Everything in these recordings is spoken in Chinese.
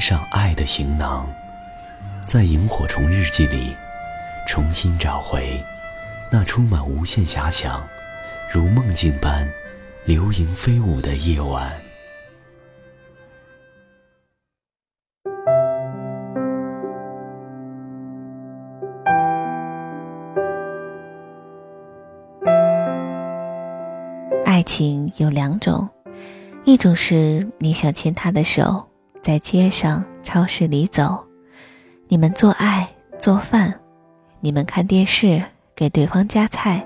上爱的行囊，在萤火虫日记里，重新找回那充满无限遐想、如梦境般流萤飞舞的夜晚。爱情有两种，一种是你想牵他的手。在街上、超市里走，你们做爱、做饭，你们看电视，给对方夹菜，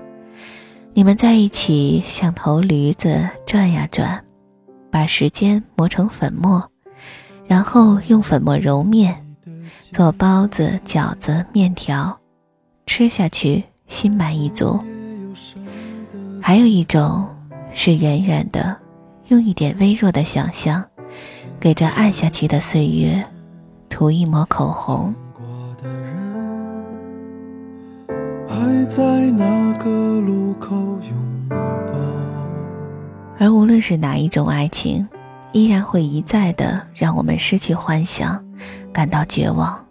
你们在一起像头驴子转呀转，把时间磨成粉末，然后用粉末揉面，做包子、饺子、面条，吃下去心满意足。还有一种是远远的，用一点微弱的想象。给这暗下去的岁月涂一抹口红。而无论是哪一种爱情，依然会一再的让我们失去幻想，感到绝望。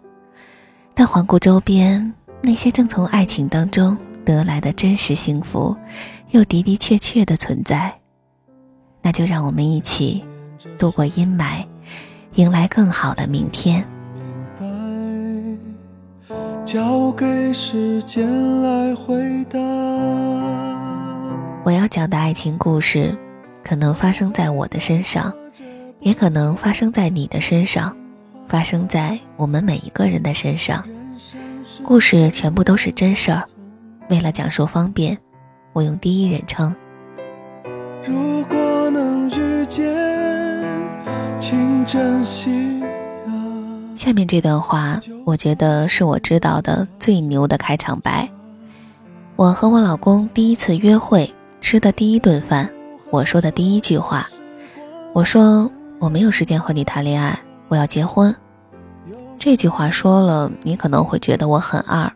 但环顾周边，那些正从爱情当中得来的真实幸福，又的的确确的存在。那就让我们一起。度过阴霾，迎来更好的明天。我要讲的爱情故事，可能发生在我的身上，也可能发生在你的身上，发生在我们每一个人的身上。故事全部都是真事儿。为了讲述方便，我用第一人称。如果。请珍惜下面这段话，我觉得是我知道的最牛的开场白。我和我老公第一次约会，吃的第一顿饭，我说的第一句话，我说我没有时间和你谈恋爱，我要结婚。这句话说了，你可能会觉得我很二，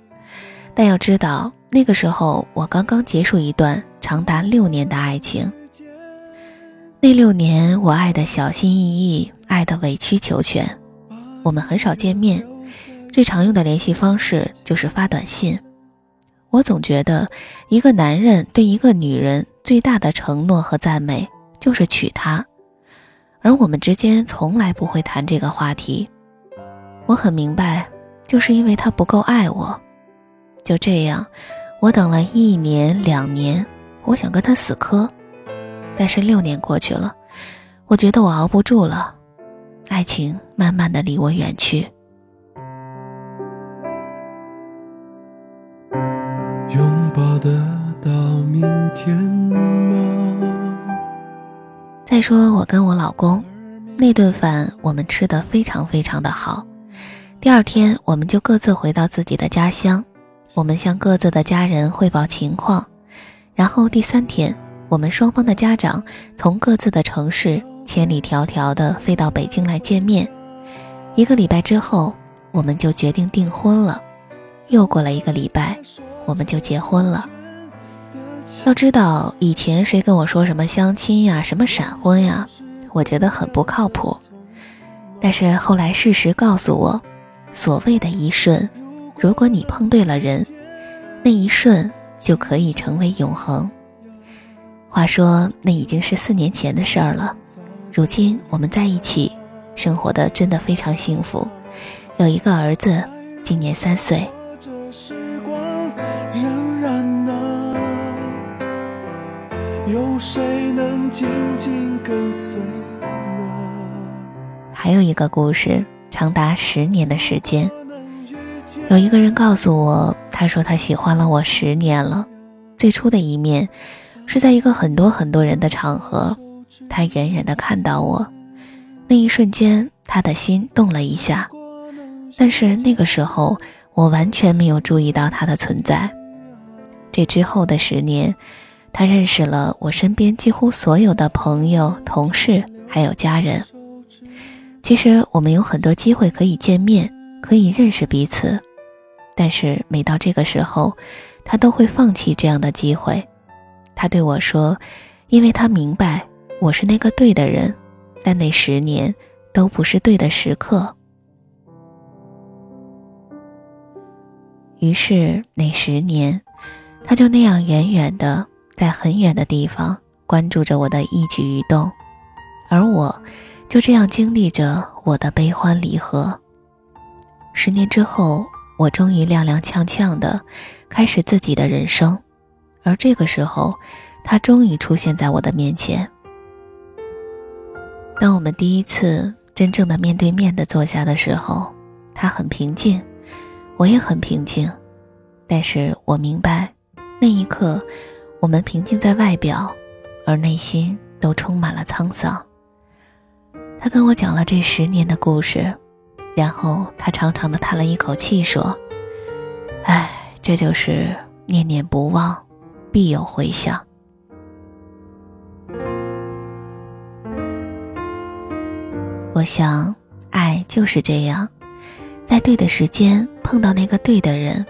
但要知道，那个时候我刚刚结束一段长达六年的爱情。那六年，我爱的小心翼翼，爱的委曲求全。我们很少见面，最常用的联系方式就是发短信。我总觉得，一个男人对一个女人最大的承诺和赞美就是娶她，而我们之间从来不会谈这个话题。我很明白，就是因为他不够爱我。就这样，我等了一年两年，我想跟他死磕。但是六年过去了，我觉得我熬不住了，爱情慢慢的离我远去。拥抱得到明天吗？再说我跟我老公那顿饭，我们吃的非常非常的好。第二天，我们就各自回到自己的家乡，我们向各自的家人汇报情况，然后第三天。我们双方的家长从各自的城市千里迢迢地飞到北京来见面。一个礼拜之后，我们就决定订婚了。又过了一个礼拜，我们就结婚了。要知道，以前谁跟我说什么相亲呀、什么闪婚呀，我觉得很不靠谱。但是后来事实告诉我，所谓的一瞬，如果你碰对了人，那一瞬就可以成为永恒。话说，那已经是四年前的事儿了。如今我们在一起，生活的真的非常幸福，有一个儿子，今年三岁。还有一个故事，长达十年的时间。有一个人告诉我，他说他喜欢了我十年了，最初的一面。是在一个很多很多人的场合，他远远的看到我，那一瞬间，他的心动了一下，但是那个时候我完全没有注意到他的存在。这之后的十年，他认识了我身边几乎所有的朋友、同事，还有家人。其实我们有很多机会可以见面，可以认识彼此，但是每到这个时候，他都会放弃这样的机会。他对我说：“因为他明白我是那个对的人，但那十年都不是对的时刻。”于是那十年。他就那样远远的，在很远的地方关注着我的一举一动，而我，就这样经历着我的悲欢离合。十年之后，我终于踉踉跄跄的开始自己的人生，而这个时候，他终于出现在我的面前。当我们第一次真正的面对面的坐下的时候，他很平静，我也很平静，但是我明白。那一刻，我们平静在外表，而内心都充满了沧桑。他跟我讲了这十年的故事，然后他长长的叹了一口气，说：“唉，这就是念念不忘，必有回响。”我想，爱就是这样，在对的时间碰到那个对的人。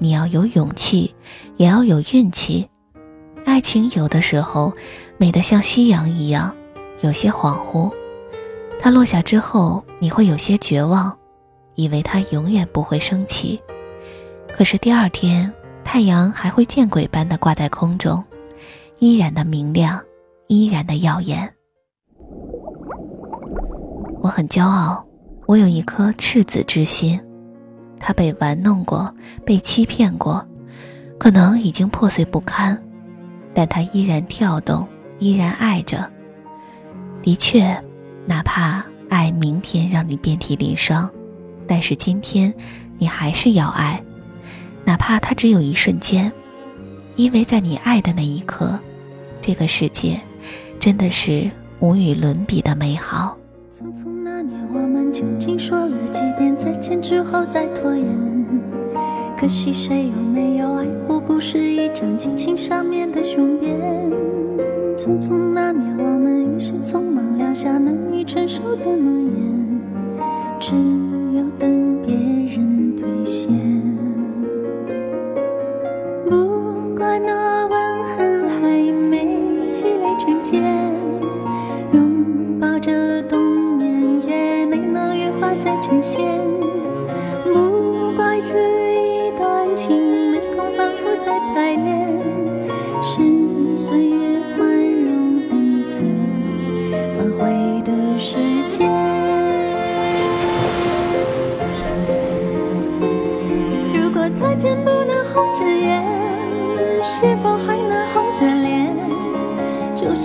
你要有勇气，也要有运气。爱情有的时候美得像夕阳一样，有些恍惚。它落下之后，你会有些绝望，以为它永远不会升起。可是第二天，太阳还会见鬼般的挂在空中，依然的明亮，依然的耀眼。我很骄傲，我有一颗赤子之心。他被玩弄过，被欺骗过，可能已经破碎不堪，但他依然跳动，依然爱着。的确，哪怕爱明天让你遍体鳞伤，但是今天你还是要爱，哪怕它只有一瞬间，因为在你爱的那一刻，这个世界真的是无与伦比的美好。匆匆那年，我们究竟说了几遍再见之后再拖延？可惜谁有没有爱过？不是一张激情上面的雄辩。匆匆那年，我们一时匆忙撂下难以承受的诺言，只有等呈现，不怪这一段情没空反复再排练，是岁月宽容恩赐反悔的时间。如果再见不能红着眼，是否？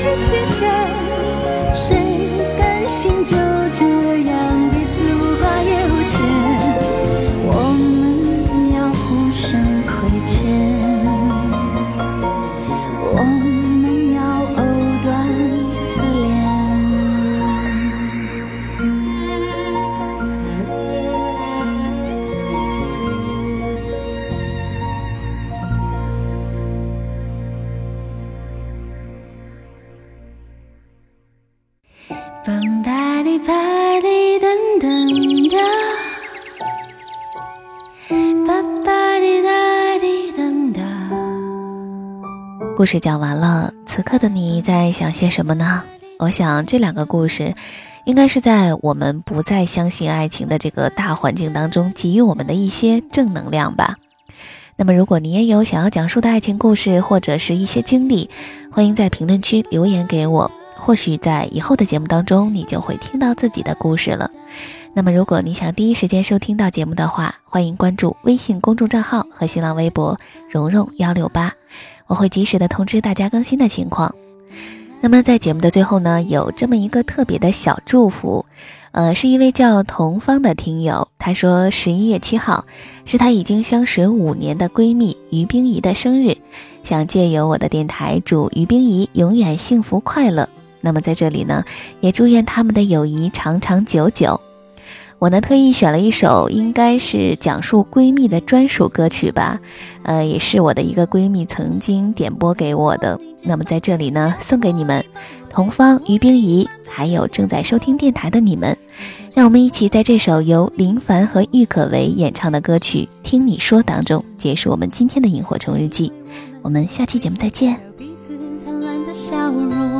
是前生故事讲完了，此刻的你在想些什么呢？我想这两个故事，应该是在我们不再相信爱情的这个大环境当中，给予我们的一些正能量吧。那么，如果你也有想要讲述的爱情故事，或者是一些经历，欢迎在评论区留言给我。或许在以后的节目当中，你就会听到自己的故事了。那么，如果你想第一时间收听到节目的话，欢迎关注微信公众账号和新浪微博“蓉蓉幺六八”。我会及时的通知大家更新的情况。那么在节目的最后呢，有这么一个特别的小祝福，呃，是一位叫童芳的听友，她说十一月七号是她已经相识五年的闺蜜于冰怡的生日，想借由我的电台祝于冰怡永远幸福快乐。那么在这里呢，也祝愿他们的友谊长长久久。我呢特意选了一首应该是讲述闺蜜的专属歌曲吧，呃，也是我的一个闺蜜曾经点播给我的。那么在这里呢，送给你们，童芳、于冰怡，还有正在收听电台的你们，让我们一起在这首由林凡和郁可唯演唱的歌曲《听你说》当中结束我们今天的萤火虫日记。我们下期节目再见。彼此灿烂的笑容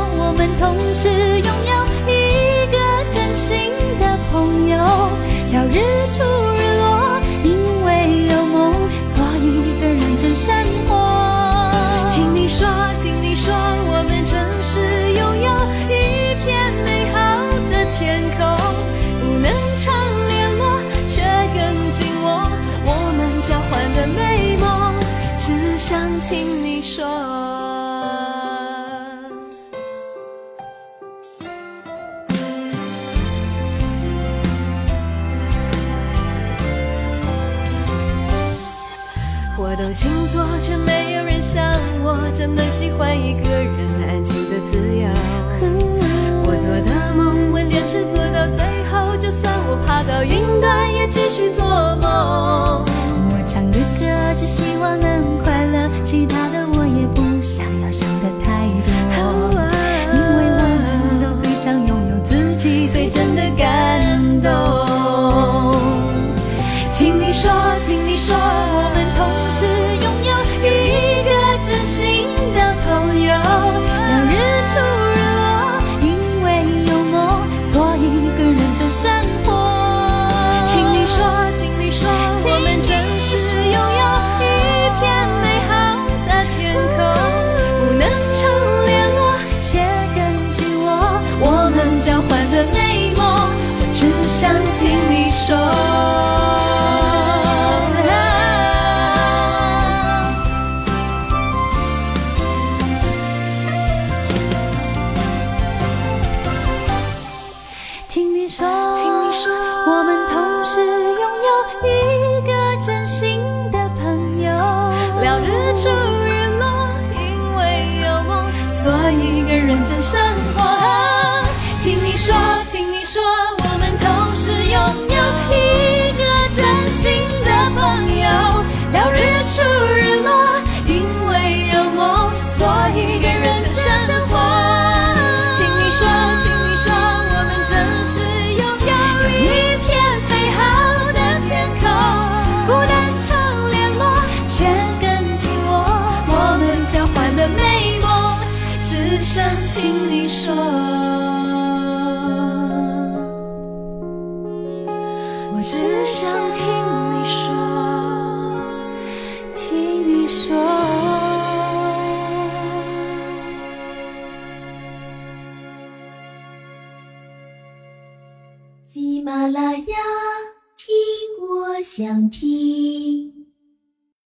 们同时拥有一个真心的朋友。要日出日落，因为有梦，所以更认真生活。听你说，听你说，我们真是拥有一片美好的天空。不能常联络，却更紧握我们交换的美梦。只想听你说。星座却没有人像我，真的喜欢一个人安静的自由。我做的梦，我坚持做到最后，就算我爬到云端，也继续做梦。我唱的歌，只希望能快日出日落因为有梦所以更认真生活听你说听你说想听你说，我只想听你说，听你说。喜马拉雅，听我想听。